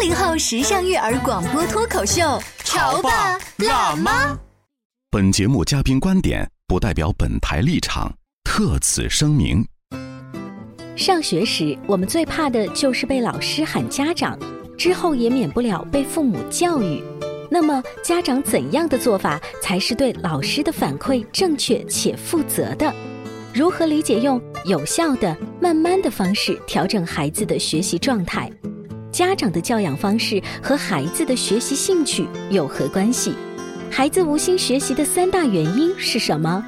八零后时尚育儿广播脱口秀，潮爸辣妈。本节目嘉宾观点不代表本台立场，特此声明。上学时，我们最怕的就是被老师喊家长，之后也免不了被父母教育。那么，家长怎样的做法才是对老师的反馈正确且负责的？如何理解用有效的、慢慢的方式调整孩子的学习状态？家长的教养方式和孩子的学习兴趣有何关系？孩子无心学习的三大原因是什么？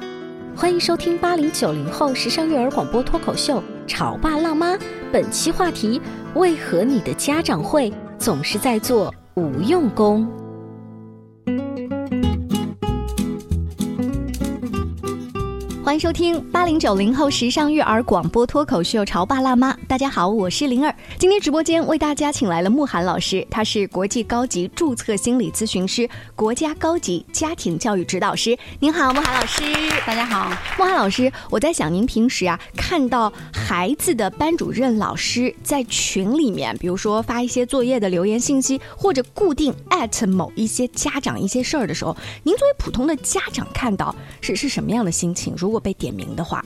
欢迎收听八零九零后时尚育儿广播脱口秀《潮爸辣妈》，本期话题：为何你的家长会总是在做无用功？欢迎收听八零九零后时尚育儿广播脱口秀《潮爸辣妈》。大家好，我是灵儿。今天直播间为大家请来了慕寒老师，他是国际高级注册心理咨询师、国家高级家庭教育指导师。您好，慕寒老师。大家好，慕寒老师，我在想，您平时啊看到孩子的班主任老师在群里面，比如说发一些作业的留言信息，或者固定艾特某一些家长一些事儿的时候，您作为普通的家长看到是是什么样的心情？如果被点名的话，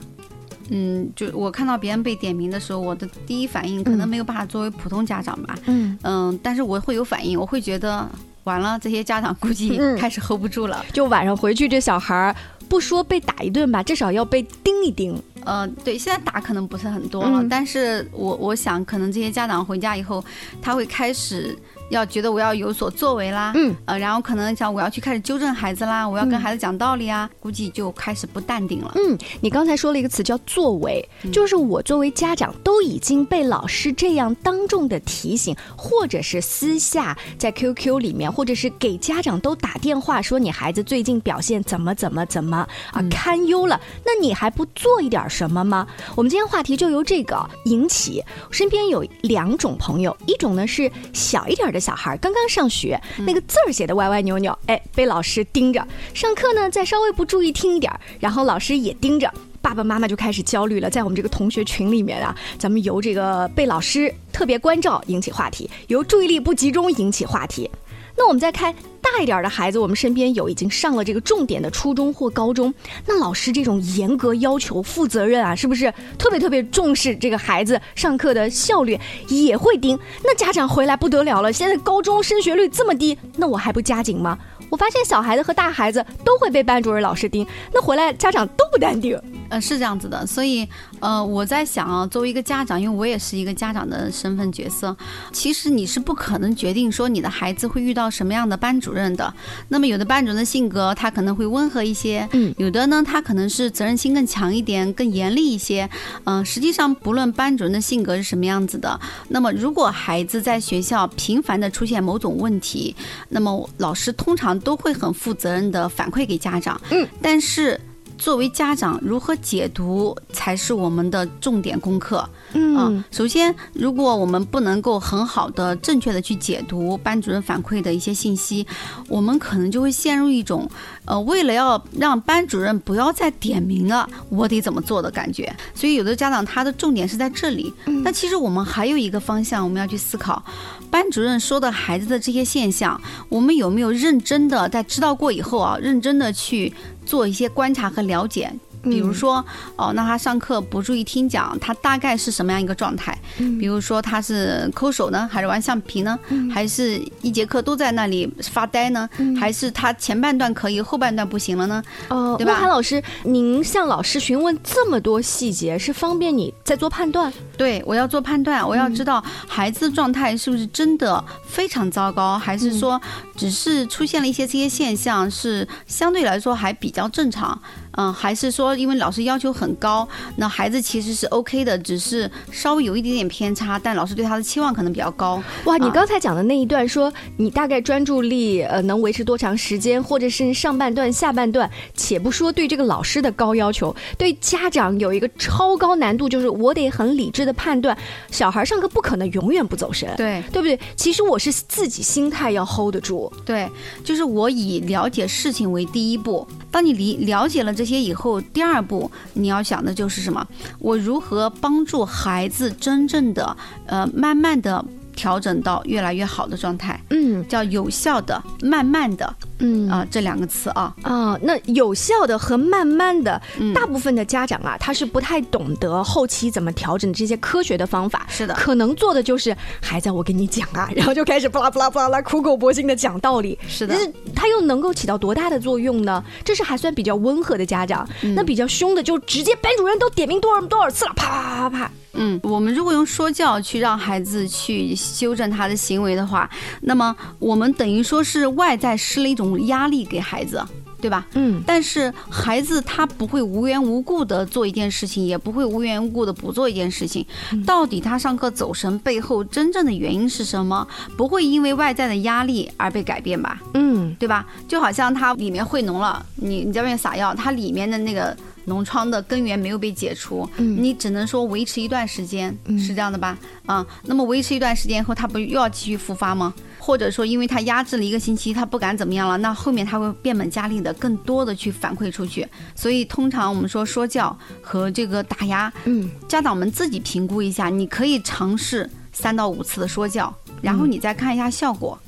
嗯，就我看到别人被点名的时候，我的第一反应可能没有办法作为普通家长吧，嗯。嗯，但是我会有反应，我会觉得完了，这些家长估计开始 hold 不住了，就晚上回去这小孩儿不说被打一顿吧，至少要被盯一盯。呃，对，现在打可能不是很多了，但是我我想可能这些家长回家以后，他会开始。要觉得我要有所作为啦，嗯，呃，然后可能想我要去开始纠正孩子啦，我要跟孩子讲道理啊，估计就开始不淡定了。嗯，你刚才说了一个词叫作为，就是我作为家长都已经被老师这样当众的提醒，或者是私下在 QQ 里面，或者是给家长都打电话说你孩子最近表现怎么怎么怎么啊堪忧了，那你还不做一点什么吗？我们今天话题就由这个引起，身边有两种朋友，一种呢是小一点的。小孩刚刚上学，那个字儿写的歪歪扭扭，哎，被老师盯着。上课呢，再稍微不注意听一点，然后老师也盯着，爸爸妈妈就开始焦虑了。在我们这个同学群里面啊，咱们由这个被老师特别关照引起话题，由注意力不集中引起话题。那我们再看大一点的孩子，我们身边有已经上了这个重点的初中或高中，那老师这种严格要求、负责任啊，是不是特别特别重视这个孩子上课的效率，也会盯？那家长回来不得了了，现在高中升学率这么低，那我还不加紧吗？我发现小孩子和大孩子都会被班主任老师盯，那回来家长都不淡定。呃，是这样子的，所以呃，我在想啊，作为一个家长，因为我也是一个家长的身份角色，其实你是不可能决定说你的孩子会遇到什么样的班主任的。那么有的班主任的性格他可能会温和一些，嗯，有的呢他可能是责任心更强一点，更严厉一些。嗯，实际上不论班主任的性格是什么样子的，那么如果孩子在学校频繁的出现某种问题，那么老师通常都会很负责任的反馈给家长，嗯，但是。作为家长，如何解读才是我们的重点功课。嗯，首先，如果我们不能够很好的、正确的去解读班主任反馈的一些信息，我们可能就会陷入一种，呃，为了要让班主任不要再点名了，我得怎么做的感觉。所以，有的家长他的重点是在这里。那其实我们还有一个方向，我们要去思考，班主任说的孩子的这些现象，我们有没有认真的在知道过以后啊，认真的去做一些观察和了解。比如说，哦，那他上课不注意听讲，他大概是什么样一个状态？比如说他是抠手呢，还是玩橡皮呢？还是一节课都在那里发呆呢？还是他前半段可以，后半段不行了呢？哦，对吧？韩老师，您向老师询问这么多细节，是方便你在做判断？对，我要做判断，我要知道孩子状态是不是真的非常糟糕，还是说只是出现了一些这些现象，是相对来说还比较正常。嗯，还是说因为老师要求很高，那孩子其实是 OK 的，只是稍微有一点点偏差，但老师对他的期望可能比较高。哇，你啊刚才讲的那一段说，你大概专注力呃能维持多长时间，或者是上半段、下半段，且不说对这个老师的高要求，对家长有一个超高难度，就是我得很理智的判断，小孩上课不可能永远不走神，对对不对？其实我是自己心态要 hold 得住，对，就是我以了解事情为第一步。当你理了解了这些以后，第二步你要想的就是什么？我如何帮助孩子真正的呃，慢慢的调整到越来越好的状态，嗯叫有效的、慢慢的嗯啊、这两个词啊。啊，那有效的和慢慢的，嗯大部分的家长啊，他是不太懂得后期怎么调整这些科学的方法。是的可能做的就是孩子，我跟你讲啊，然后就开始巴拉巴拉巴拉苦口婆心的讲道理。是的但是他又能够起到多大的作用呢？这是还算比较温和的家长，嗯那比较凶的就直接班主任都点名多少多少次了，啪啪啪啪啪。嗯，我们如果用说教去让孩子去修正他的行为的话，那么我们等于说是外在施了一种压力给孩子，对吧？嗯但是孩子他不会无缘无故的做一件事情，也不会无缘无故的不做一件事情。到底他上课走神背后真正的原因是什么？不会因为外在的压力而被改变吧？嗯对吧？就好像它里面会脓了，你你在外面撒药，它里面的那个脓疮的根源没有被解除，嗯你只能说维持一段时间，嗯是这样的吧？啊，那么维持一段时间以后，它不又要继续复发吗？或者说，因为它压制了一个星期，它不敢怎么样了，那后面它会变本加厉的更多的去反馈出去。所以，通常我们说说教和这个打压，嗯家长们自己评估一下，你可以尝试三到五次的说教，然后你再看一下效果。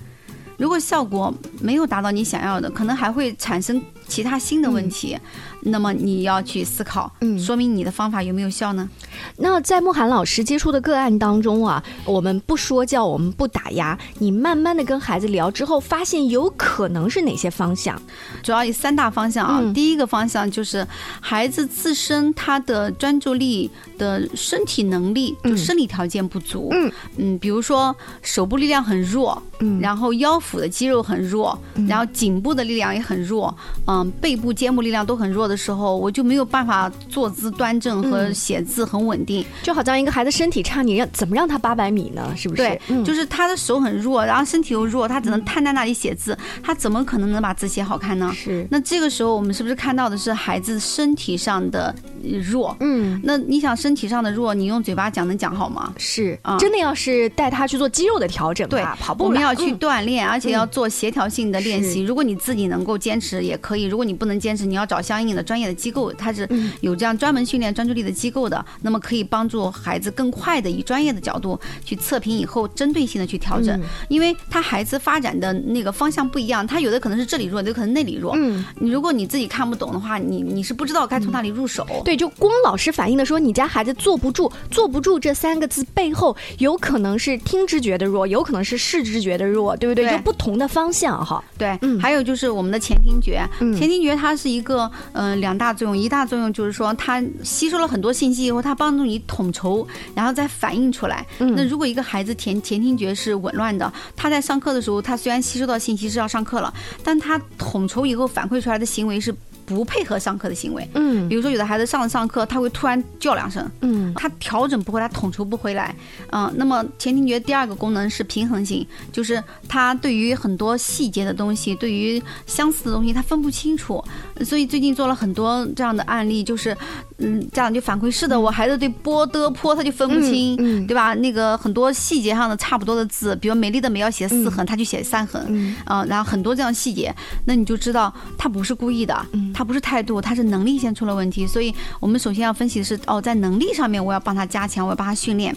如果效果没有达到你想要的，可能还会产生其他新的问题，那么你要去思考，嗯说明你的方法有没有效呢？那在慕寒老师接触的个案当中啊，我们不说教，我们不打压，你慢慢的跟孩子聊之后，发现有可能是哪些方向？主要有三大方向啊。嗯第一个方向就是孩子自身他的专注力的身体能力，就嗯生理条件不足。嗯嗯，比如说手部力量很弱，嗯然后腰腹的肌肉很弱，然后颈部的力量也很弱，嗯，背部、肩部力量都很弱的时候，我就没有办法坐姿端正和嗯写字很稳定。就好像一个孩子身体差，你让怎么让他八百米呢？是不是？对，嗯就是他的手很弱，然后身体又弱，他只能瘫在那里写字，他怎么可能能把字写好看呢？是，那这个时候，我们是不是看到的是孩子身体上的呃弱？嗯。那你想身体上的弱，你用嘴巴讲能讲好吗？是，啊真的要是带他去做肌肉的调整对啊，跑步我们要去锻炼，而且要做协调性的练习。是如果你自己能够坚持，也可以；如果你不能坚持，你要找相应的专业的机构，它是嗯有这样专门训练专注力的机构的，那么可以帮助孩子更快的以专业的角度去测评以后，针对性的去调整。嗯因为他孩子发展的那个方向不一样，他有的可能是这里弱，有的可能那里弱。嗯，你如果你自己看不懂的话，你你是不知道该从哪里入手。对，就光老师反映的说你家孩子坐不住，坐不住这三个字背后，有可能是听知觉的弱，有可能是视知觉的弱，对不对？对就不同的方向哈。对，嗯还有就是我们的前庭觉，嗯前庭觉它是一个呃两大作用，一大作用就是说它吸收了很多信息以后，它帮助你统筹，然后再反映出来。嗯那如果一个孩子前前听觉是紊乱的，他在上课的时候，他虽然吸收到信息是要上课了，但他统筹以后反馈出来的行为是不配合上课的行为。嗯。比如说有的孩子上着上课，他会突然叫两声，嗯。他调整不回来，统筹不回来，嗯、那么前庭觉第二个功能是平衡性，就是他对于很多细节的东西，对于相似的东西，他分不清楚，所以最近做了很多这样的案例，就是，嗯，家长就反馈是的，我孩子对波的坡他就分不清，嗯对吧？那个很多细节上的差不多的字，比如美丽的美要写四横，他就写三横，嗯。啊、然后很多这样细节，那你就知道他不是故意的，嗯他不是态度，他是能力先出了问题。所以我们首先要分析的是，哦，在能力上面我要帮他加强，我要帮他训练，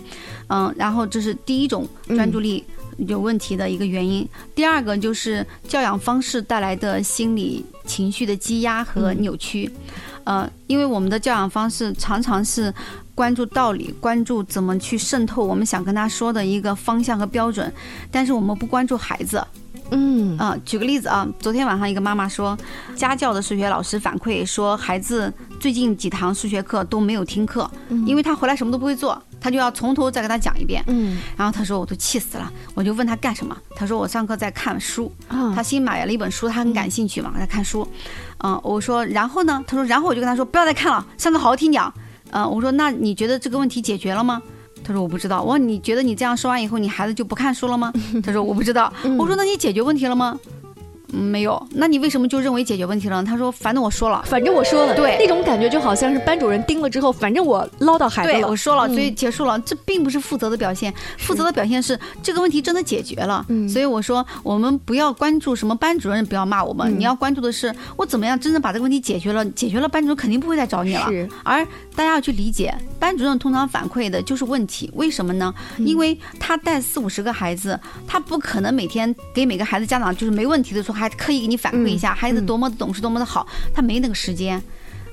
嗯，然后这是第一种专注力有问题的一个原因。第二个就是教养方式带来的心理情绪的积压和扭曲，呃，因为我们的教养方式常常是。关注道理，关注怎么去渗透我们想跟他说的一个方向和标准，但是我们不关注孩子，嗯啊、举个例子啊，昨天晚上一个妈妈说，家教的数学老师反馈说，孩子最近几堂数学课都没有听课，因为他回来什么都不会做，他就要从头再给他讲一遍。嗯然后他说我都气死了，我就问他干什么，他说我上课在看书，啊他新买了一本书，他很感兴趣嘛，在看书。嗯，我说然后呢？他说然后我就跟他说不要再看了，上课好好听讲。嗯，我说那你觉得这个问题解决了吗？他说我不知道。我说你觉得你这样说完以后，你孩子就不看书了吗？他说我不知道。我说那你解决问题了吗？嗯，没有。那你为什么就认为解决问题了呢？他说反正我说了。反正我说了，对那种感觉就好像是班主任盯了之后，反正我唠到孩子对，了我。说了，嗯所以结束了。这并不是负责的表现，负责的表现是这个问题真的解决了。嗯所以我说，我们不要关注什么班主任不要骂我们，嗯你要关注的是我怎么样真正把这个问题解决了。解决了，班主任肯定不会再找你了。是，而大家要去理解，班主任通常反馈的就是问题，为什么呢？嗯因为他带四五十个孩子，他不可能每天给每个孩子家长就是没问题的时候还刻意给你反馈一下、孩子多么的懂事，多么的好，他没那个时间。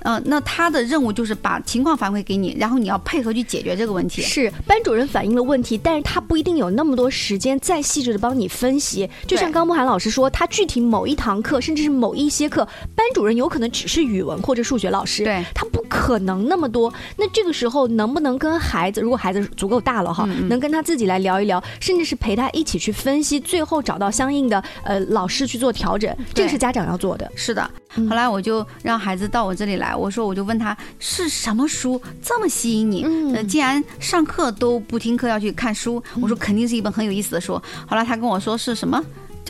嗯、那他的任务就是把情况反馈给你，然后你要配合去解决这个问题。是班主任反映了问题，但是他不一定有那么多时间再细致的帮你分析。就像对刚慕涵老师说，他具体某一堂课，甚至是某一些课，班主任有可能只是语文或者数学老师，对他不可能那么多。那这个时候能不能跟孩子，如果孩子足够大了哈，嗯嗯能跟他自己来聊一聊，甚至是陪他一起去分析，最后找到相应的呃老师去做调整，这个是家长要做的。是的，嗯后来我就让孩子到我这里来，我说我就问他是什么书这么吸引你？嗯呃，既然上课都不听课要去看书，我说肯定是一本很有意思的书。后来他跟我说是什么？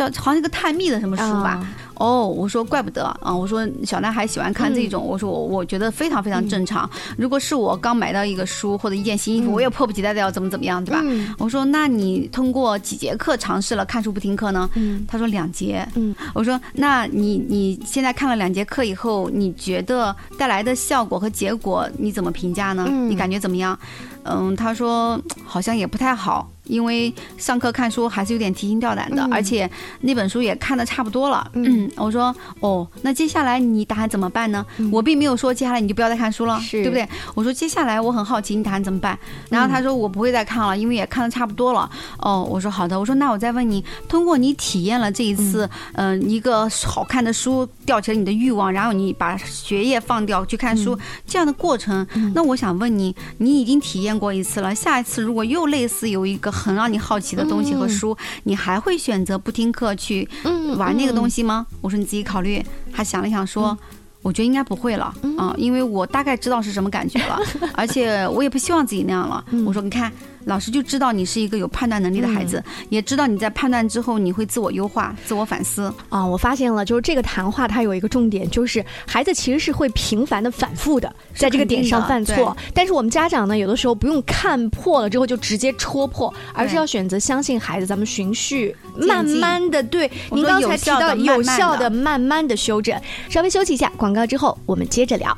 叫好像一个探秘的什么书吧？啊哦，我说怪不得啊！我说小男孩喜欢看这种，我说我我觉得非常非常正常。如果是我刚买到一个书或者一件新衣服，我也迫不及待的要怎么怎么样，对吧？嗯我说那你通过几节课尝试了看书不听课呢？嗯他说两节。嗯，我说那你你现在看了两节课以后，你觉得带来的效果和结果你怎么评价呢？嗯你感觉怎么样？嗯，他说好像也不太好，因为上课看书还是有点提心吊胆的，嗯而且那本书也看的差不多了。嗯嗯，我说哦，那接下来你打算怎么办呢？我并没有说接下来你就不要再看书了，对不对？我说接下来我很好奇你打算怎么办？然后他说我不会再看了，因为也看的差不多了。哦，我说好的，我说那我再问你，通过你体验了这一次，嗯、一个好看的书吊起了你的欲望，然后你把学业放掉去看书、这样的过程，那我想问你，你已经体验过一次了，下一次如果又类似有一个很让你好奇的东西和书，你还会选择不听课去嗯玩那个东西。西吗？我说你自己考虑。他想了想说。我觉得应该不会了啊、因为我大概知道是什么感觉了，而且我也不希望自己那样了。我说，你看，老师就知道你是一个有判断能力的孩子，也知道你在判断之后你会自我优化、自我反思。啊，我发现了，就是这个谈话它有一个重点，就是孩子其实是会频繁的反复的在这个点上犯错，但是我们家长呢，有的时候不用看破了之后就直接戳破，而是要选择相信孩子，咱们循序慢慢的，对，您刚才提到有效的慢慢的修正，稍微休息一下，广告之后我们接着聊。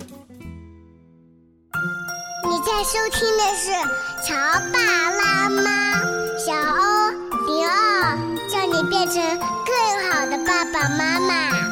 你在收听的是《乔爸拉妈》，小欧零二，叫你变成更好的爸爸妈妈。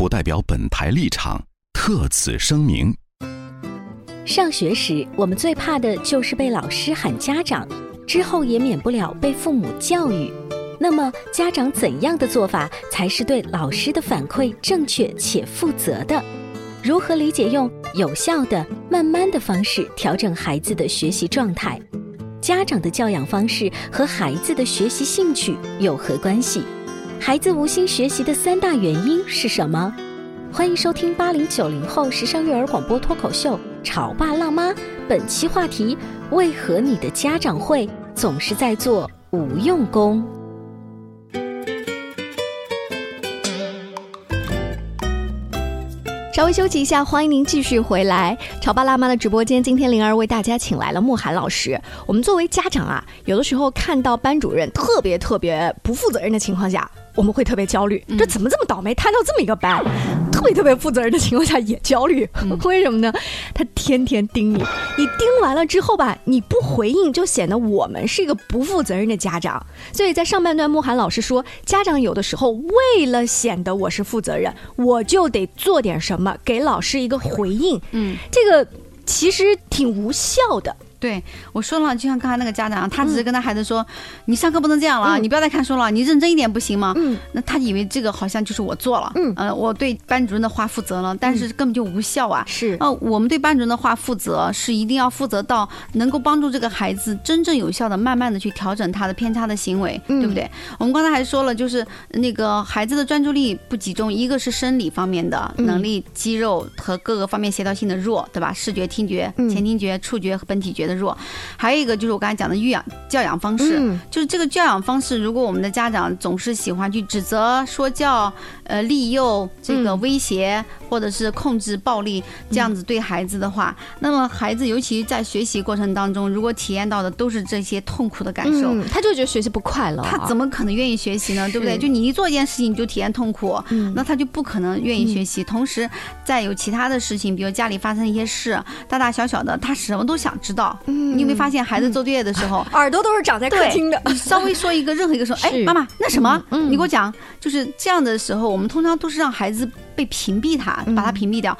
不代表本台立场，特此声明。上学时，我们最怕的就是被老师喊家长，之后也免不了被父母教育。那么，家长怎样的做法才是对老师的反馈正确且负责的？如何理解用有效的、慢慢的方式调整孩子的学习状态？家长的教养方式和孩子的学习兴趣有何关系？孩子无心学习的三大原因是什么？欢迎收听八零九零后时尚育儿广播脱口秀《潮爸辣妈》，本期话题：为何你的家长会总是在做无用功？稍稍微休息一下，欢迎您继续回来。潮爸辣妈的直播间，今天灵儿为大家请来了慕寒老师。我们作为家长啊，有的时候看到班主任特别特别不负责任的情况下，我们会特别焦虑。这怎么这么倒霉，摊到这么一个班？特别特别负责任的情况下也焦虑，为什么呢？他天天盯你，你盯完了之后吧，你不回应，就显得我们是一个不负责任的家长。所以在上半段，慕寒老师说，家长有的时候为了显得我是负责任，我就得做点什么，给老师一个回应。嗯，这个其实挺无效的。对我说了，就像刚才那个家长，他只是跟他孩子说：“你上课不能这样了，你不要再看书了，你认真一点不行吗？”嗯，那他以为这个好像就是我做了，嗯，呃，我对班主任的话负责了，但是根本就无效啊。是，呃，我们对班主任的话负责，是一定要负责到能够帮助这个孩子真正有效的、慢慢的去调整他的偏差的行为，对不对？我们刚才还说了，就是那个孩子的专注力不集中，一个是生理方面的能力、肌肉和各个方面协调性的弱，对吧？视觉、听觉、前听觉、触觉和本体觉的弱，还有一个就是我刚才讲的育养教养方式，就是这个教养方式，如果我们的家长总是喜欢去指责、说教、呃利诱、这个威胁或者是控制、暴力这样子对孩子的话，那么孩子尤其在学习过程当中，如果体验到的都是这些痛苦的感受，他就觉得学习不快乐，他怎么可能愿意学习呢？对不对？就你一做一件事情你就体验痛苦，那他就不可能愿意学习。同时，再有其他的事情，比如家里发生一些事，大大小小的，他什么都想知道。你有没有发现，孩子做作业的时候，耳朵都是长在客厅的？你稍微说一个任何一个说，哎，妈妈，那什么，你给我讲，就是这样的时候，我们通常都是让孩子被屏蔽他，把他屏蔽掉。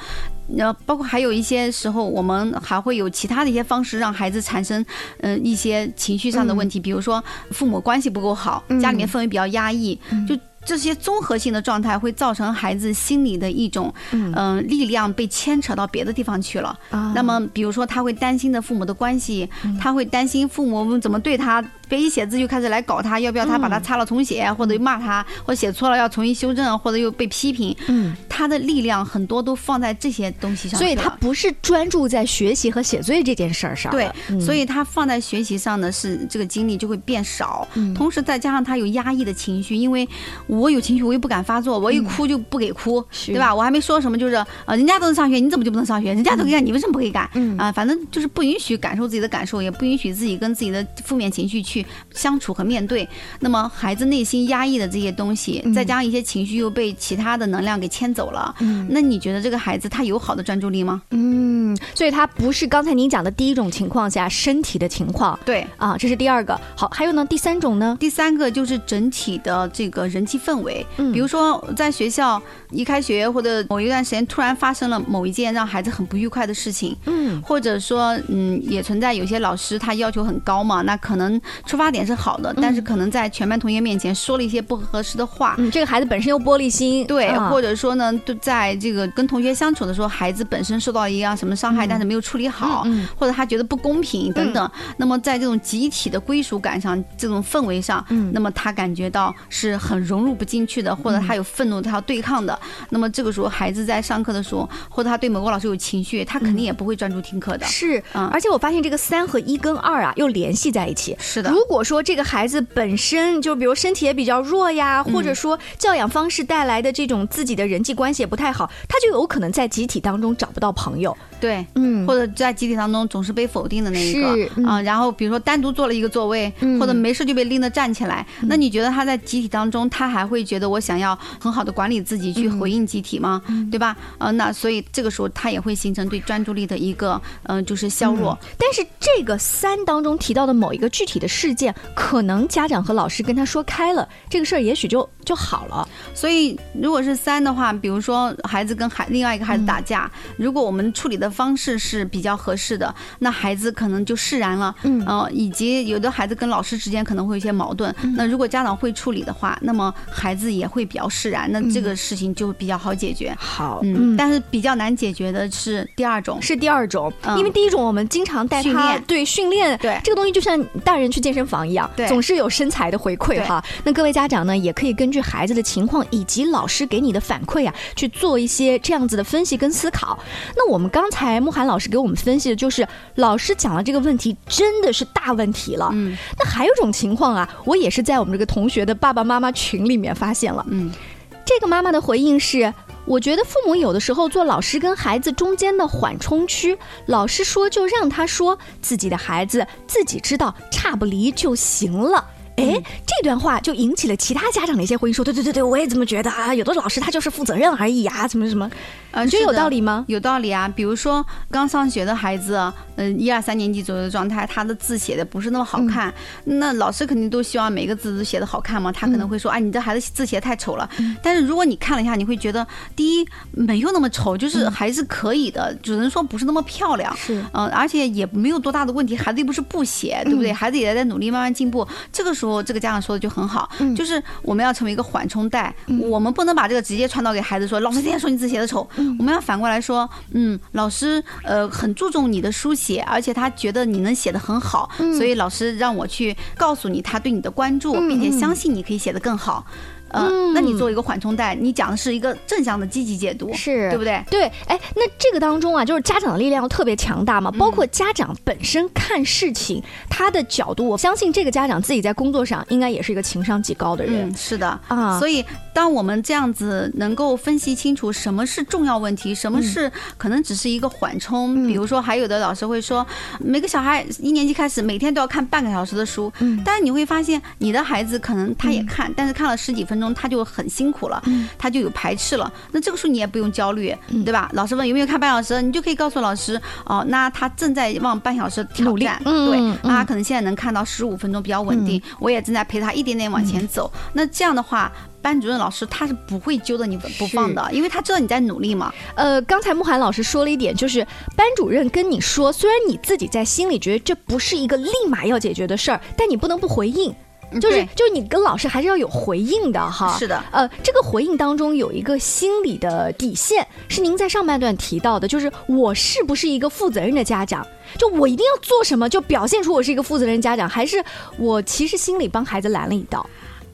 那包括还有一些时候，我们还会有其他的一些方式，让孩子产生嗯一些情绪上的问题，比如说父母关系不够好，家里面氛围比较压抑，就。这些综合性的状态会造成孩子心里的一种嗯力量被牵扯到别的地方去了。那么，比如说他会担心的父母的关系，他会担心父母怎么对他，别一写字就开始来搞他，要不要他把他擦了重写，或者骂他，或者写错了要重新修正，或者又被批评。嗯，他的力量很多都放在这些东西上，所以他不是专注在学习和写作业这件事儿上。对，所以他放在学习上呢，是这个精力就会变少。同时再加上他有压抑的情绪，因为。我有情绪，我又不敢发作，我一哭就不给哭，对吧？我还没说什么，就是呃，人家都能上学，你怎么就不能上学？人家都可以干，你为什么不可以干？啊，反正就是不允许感受自己的感受，也不允许自己跟自己的负面情绪去相处和面对。那么孩子内心压抑的这些东西，再加上一些情绪又被其他的能量给牵走了，嗯那你觉得这个孩子他有好的专注力吗？嗯，所以他不是刚才您讲的第一种情况下身体的情况，对啊，这是第二个。好，还有呢，第三种呢？第三个就是整体的这个人际。氛围，比如说在学校一开学或者某一段时间突然发生了某一件让孩子很不愉快的事情，嗯，或者说嗯也存在有些老师他要求很高嘛，那可能出发点是好的，但是可能在全班同学面前说了一些不合适的话，嗯，这个孩子本身又玻璃心，对，或者说呢，就在这个跟同学相处的时候，孩子本身受到一样什么伤害，但是没有处理好，或者他觉得不公平等等，那么在这种集体的归属感上，这种氛围上，嗯，那么他感觉到是很融入。不进去的，或者他有愤怒，他要对抗的，那么这个时候孩子在上课的时候，或者他对某个老师有情绪，他肯定也不会专注听课的。是，而且我发现这个三和一跟二啊又联系在一起。是的，如果说这个孩子本身就比如身体也比较弱呀，或者说教养方式带来的这种自己的人际关系也不太好，他就有可能在集体当中找不到朋友。对，嗯，或者在集体当中总是被否定的那一个啊。然后比如说单独坐了一个座位，或者没事就被拎着站起来，那你觉得他在集体当中他还？还会觉得我想要很好的管理自己，去回应集体吗？对吧？呃，那所以这个时候他也会形成对专注力的一个嗯，就是削弱。但是这个三当中提到的某一个具体的事件，可能家长和老师跟他说开了，这个事儿也许就就好了。所以如果是三的话，比如说孩子跟孩另外一个孩子打架，如果我们处理的方式是比较合适的，那孩子可能就释然了。嗯，呃，以及有的孩子跟老师之间可能会有一些矛盾，那如果家长会处理的话，那么。孩子也会比较释然，那这个事情就比较好解决。好，嗯，但是比较难解决的是第二种，是第二种，因为第一种我们经常带他对训练，对这个东西就像大人去健身房一样，对，总是有身材的回馈哈。那各位家长呢，也可以根据孩子的情况以及老师给你的反馈啊，去做一些这样子的分析跟思考。那我们刚才慕寒老师给我们分析的就是，老师讲了这个问题真的是大问题了。嗯，那还有种情况啊，我也是在我们这个同学的爸爸妈妈群里。里面发现了，嗯，这个妈妈的回应是。我觉得父母有的时候做老师跟孩子中间的缓冲区，老师说就让他说，自己的孩子自己知道，差不离就行了。哎，这段话就引起了其他家长的一些回应，说对对对对，我也这么觉得啊。有的老师他就是负责任而已啊，什么什么？呃，你觉得有道理吗？有道理啊。比如说刚上学的孩子，嗯，一二三年级左右的状态，他的字写的不是那么好看，那老师肯定都希望每个字都写的好看嘛。他可能会说，哎，你这孩子字写的太丑了。但是如果你看了一下，你会觉得，第一没有那么丑，就是还是可以的，只能说不是那么漂亮。是，嗯，而且也没有多大的问题，孩子又不是不写，对不对？孩子也在努力，慢慢进步。这个时候，这个家长说的就很好，就是我们要成为一个缓冲带，我们不能把这个直接传导给孩子，说老师天天说你字写的丑，我们要反过来说，嗯，老师呃很注重你的书写，而且他觉得你能写的很好，所以老师让我去告诉你他对你的关注，并且相信你可以写的更好。嗯，那你做一个缓冲带，你讲的是一个正向的积极解读，是对不对？对，哎，那这个当中啊，就是家长的力量特别强大嘛，包括家长本身看事情他的角度，我相信这个家长自己在工作上应该也是一个情商极高的人。是的啊，所以当我们这样子能够分析清楚什么是重要问题，什么是可能只是一个缓冲，比如说还有的老师会说，每个小孩一年级开始每天都要看半个小时的书，但是你会发现你的孩子可能他也看，但是看了十几分。钟他就很辛苦了，他就有排斥了。那这个时候你也不用焦虑，对吧？老师问有没有看半小时，你就可以告诉老师哦，那他正在往半小时挑战，对，他可能现在能看到十五分钟比较稳定，我也正在陪他一点点往前走。那这样的话，班主任老师他是不会揪着你不放的，因为他知道你在努力嘛。呃，刚才慕寒老师说了一点，就是班主任跟你说，虽然你自己在心里觉得这不是一个立马要解决的事儿，但你不能不回应。就是就是你跟老师还是要有回应的哈，是的，呃，这个回应当中有一个心理的底线，是您在上半段提到的，就是我是不是一个负责任的家长？就我一定要做什么就表现出我是一个负责任家长，还是我其实心里帮孩子拦了一道？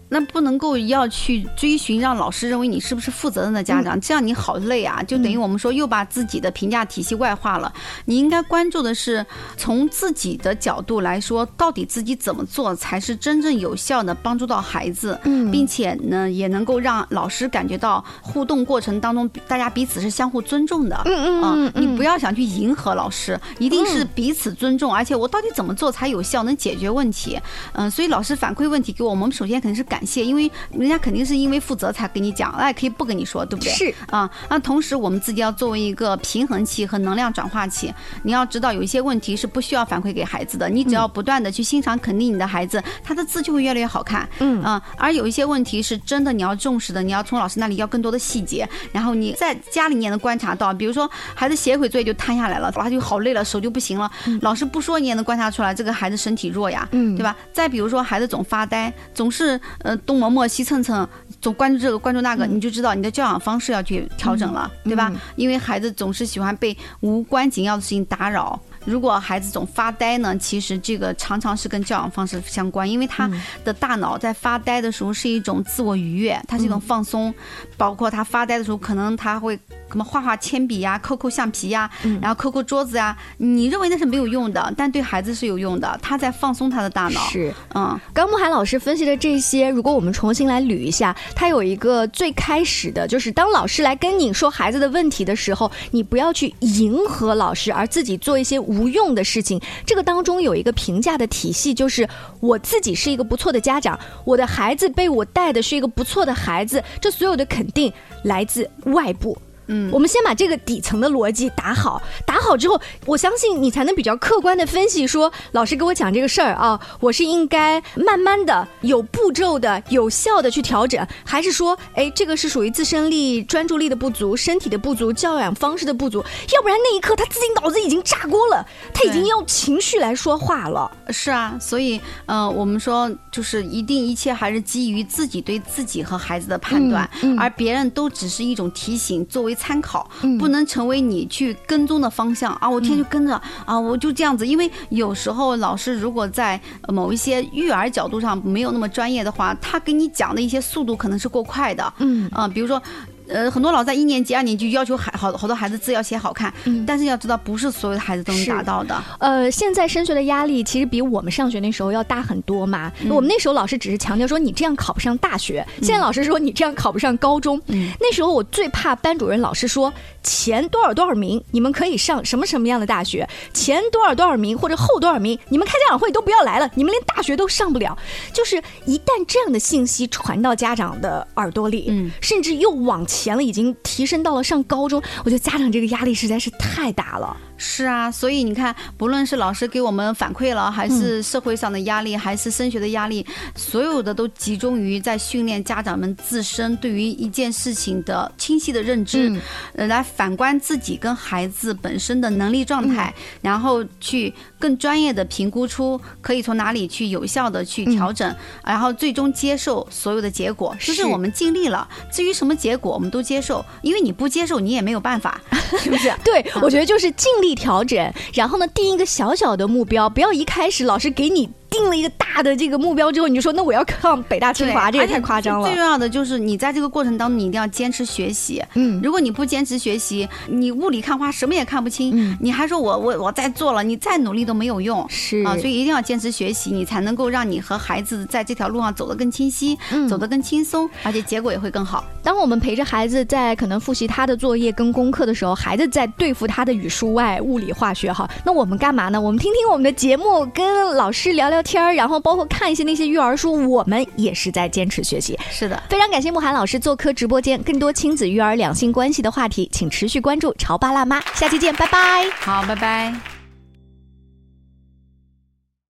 那不能够要去追寻让老师认为你是不是负责任的家长，这样你好累啊！就等于我们说又把自己的评价体系外化了。你应该关注的是从自己的角度来说，到底自己怎么做才是真正有效的帮助到孩子，并且呢也能够让老师感觉到互动过程当中大家彼此是相互尊重的。嗯嗯嗯，你不要想去迎合老师，一定是彼此尊重，而且我到底怎么做才有效能解决问题？嗯，所以老师反馈问题给我们，首先肯定是感。感谢，因为人家肯定是因为负责才跟你讲，那也可以不跟你说，对不对？是啊，那同时我们自己要作为一个平衡器和能量转化器，你要知道有一些问题是不需要反馈给孩子的，你只要不断的去欣赏肯定你的孩子，他的字就会越来越好看。嗯啊，而有一些问题是真的你要重视的，你要从老师那里要更多的细节，然后你在家里面能观察到，比如说孩子写一会作业就瘫下来了，他就好累了，手就不行了，老师不说你也能观察出来这个孩子身体弱呀，嗯，对吧？再比如说孩子总发呆，总是。呃，东磨磨西蹭蹭，总关注这个关注那个，你就知道你的教养方式要去调整了，对吧？因为孩子总是喜欢被无关紧要的事情打扰。如果孩子总发呆呢，其实这个常常是跟教养方式相关，因为他的大脑在发呆的时候是一种自我愉悦，它是一种放松。包括他发呆的时候，可能他会。什么画画铅笔呀，抠抠橡皮呀，然后抠抠桌子呀，你认为那是没有用的，但对孩子是有用的，他在放松他的大脑。是，嗯，刚木海老师分析的这些，如果我们重新来捋一下，他有一个最开始的，就是当老师来跟你说孩子的问题的时候，你不要去迎合老师，而自己做一些无用的事情。这个当中有一个评价的体系，就是我自己是一个不错的家长，我的孩子被我带的是一个不错的孩子，这所有的肯定来自外部。嗯，我们先把这个底层的逻辑打好，打好之后，我相信你才能比较客观的分析说，老师给我讲这个事儿啊，我是应该慢慢的、有步骤的、有效的去调整，还是说，哎，这个是属于自身力、专注力的不足、身体的不足、教养方式的不足，要不然那一刻他自己脑子已经炸锅了，他已经用情绪来说话了。是啊，所以，呃，我们说就是一定一切还是基于自己对自己和孩子的判断，而别人都只是一种提醒，作为。参考不能成为你去跟踪的方向啊！我天天就跟着啊，我就这样子。因为有时候老师如果在某一些育儿角度上没有那么专业的话，他给你讲的一些速度可能是过快的。嗯啊，比如说。呃，很多老师在一年级、二年级就要求孩好好多孩子字要写好看，嗯但是要知道，不是所有的孩子都能是达到的。呃，现在升学的压力其实比我们上学那时候要大很多嘛。嗯我们那时候老师只是强调说你这样考不上大学，现在老师说你这样考不上高中。嗯那时候我最怕班主任老师说前多少多少名你们可以上什么什么样的大学，前多少多少名或者后多少名你们开家长会都不要来了，你们连大学都上不了。就是一旦这样的信息传到家长的耳朵里，嗯甚至又往前钱了，已经提升到了上高中，我觉得家长这个压力实在是太大了。是啊，所以你看，不论是老师给我们反馈了，还是社会上的压力，还是升学的压力，所有的都集中于在训练家长们自身对于一件事情的清晰的认知，嗯。呃，来反观自己跟孩子本身的能力状态，然后去更专业的评估出可以从哪里去有效的去调整，然后最终接受所有的结果，就是是我们尽力了。至于什么结果，我们都接受，因为你不接受，你也没有办法，是不是？对，我觉得就是尽力调整，然后呢，定一个小小的目标，不要一开始老师给你定了一个大的这个目标之后，你就说那我要 上北大清华，这也太夸张了最。重要的就是你在这个过程当中，你一定要坚持学习。嗯如果你不坚持学习，你雾里看花，什么也看不清。嗯你还说我我我在做了，你再努力都没有用。是啊，所以一定要坚持学习，你才能够让你和孩子在这条路上走得更清晰，嗯走得更轻松，而且结果也会更好。当我们陪着孩子在可能复习他的作业跟功课的时候，孩子在对付他的语数外、物理、化学哈，那我们干嘛呢？我们听听我们的节目，跟老师聊聊天儿，然后包括看一些那些育儿书，我们也是在坚持学习。是的，非常感谢慕寒老师做客直播间，更多亲子育儿、两性关系的话题，请持续关注潮爸辣妈，下期见，拜拜。好，拜拜。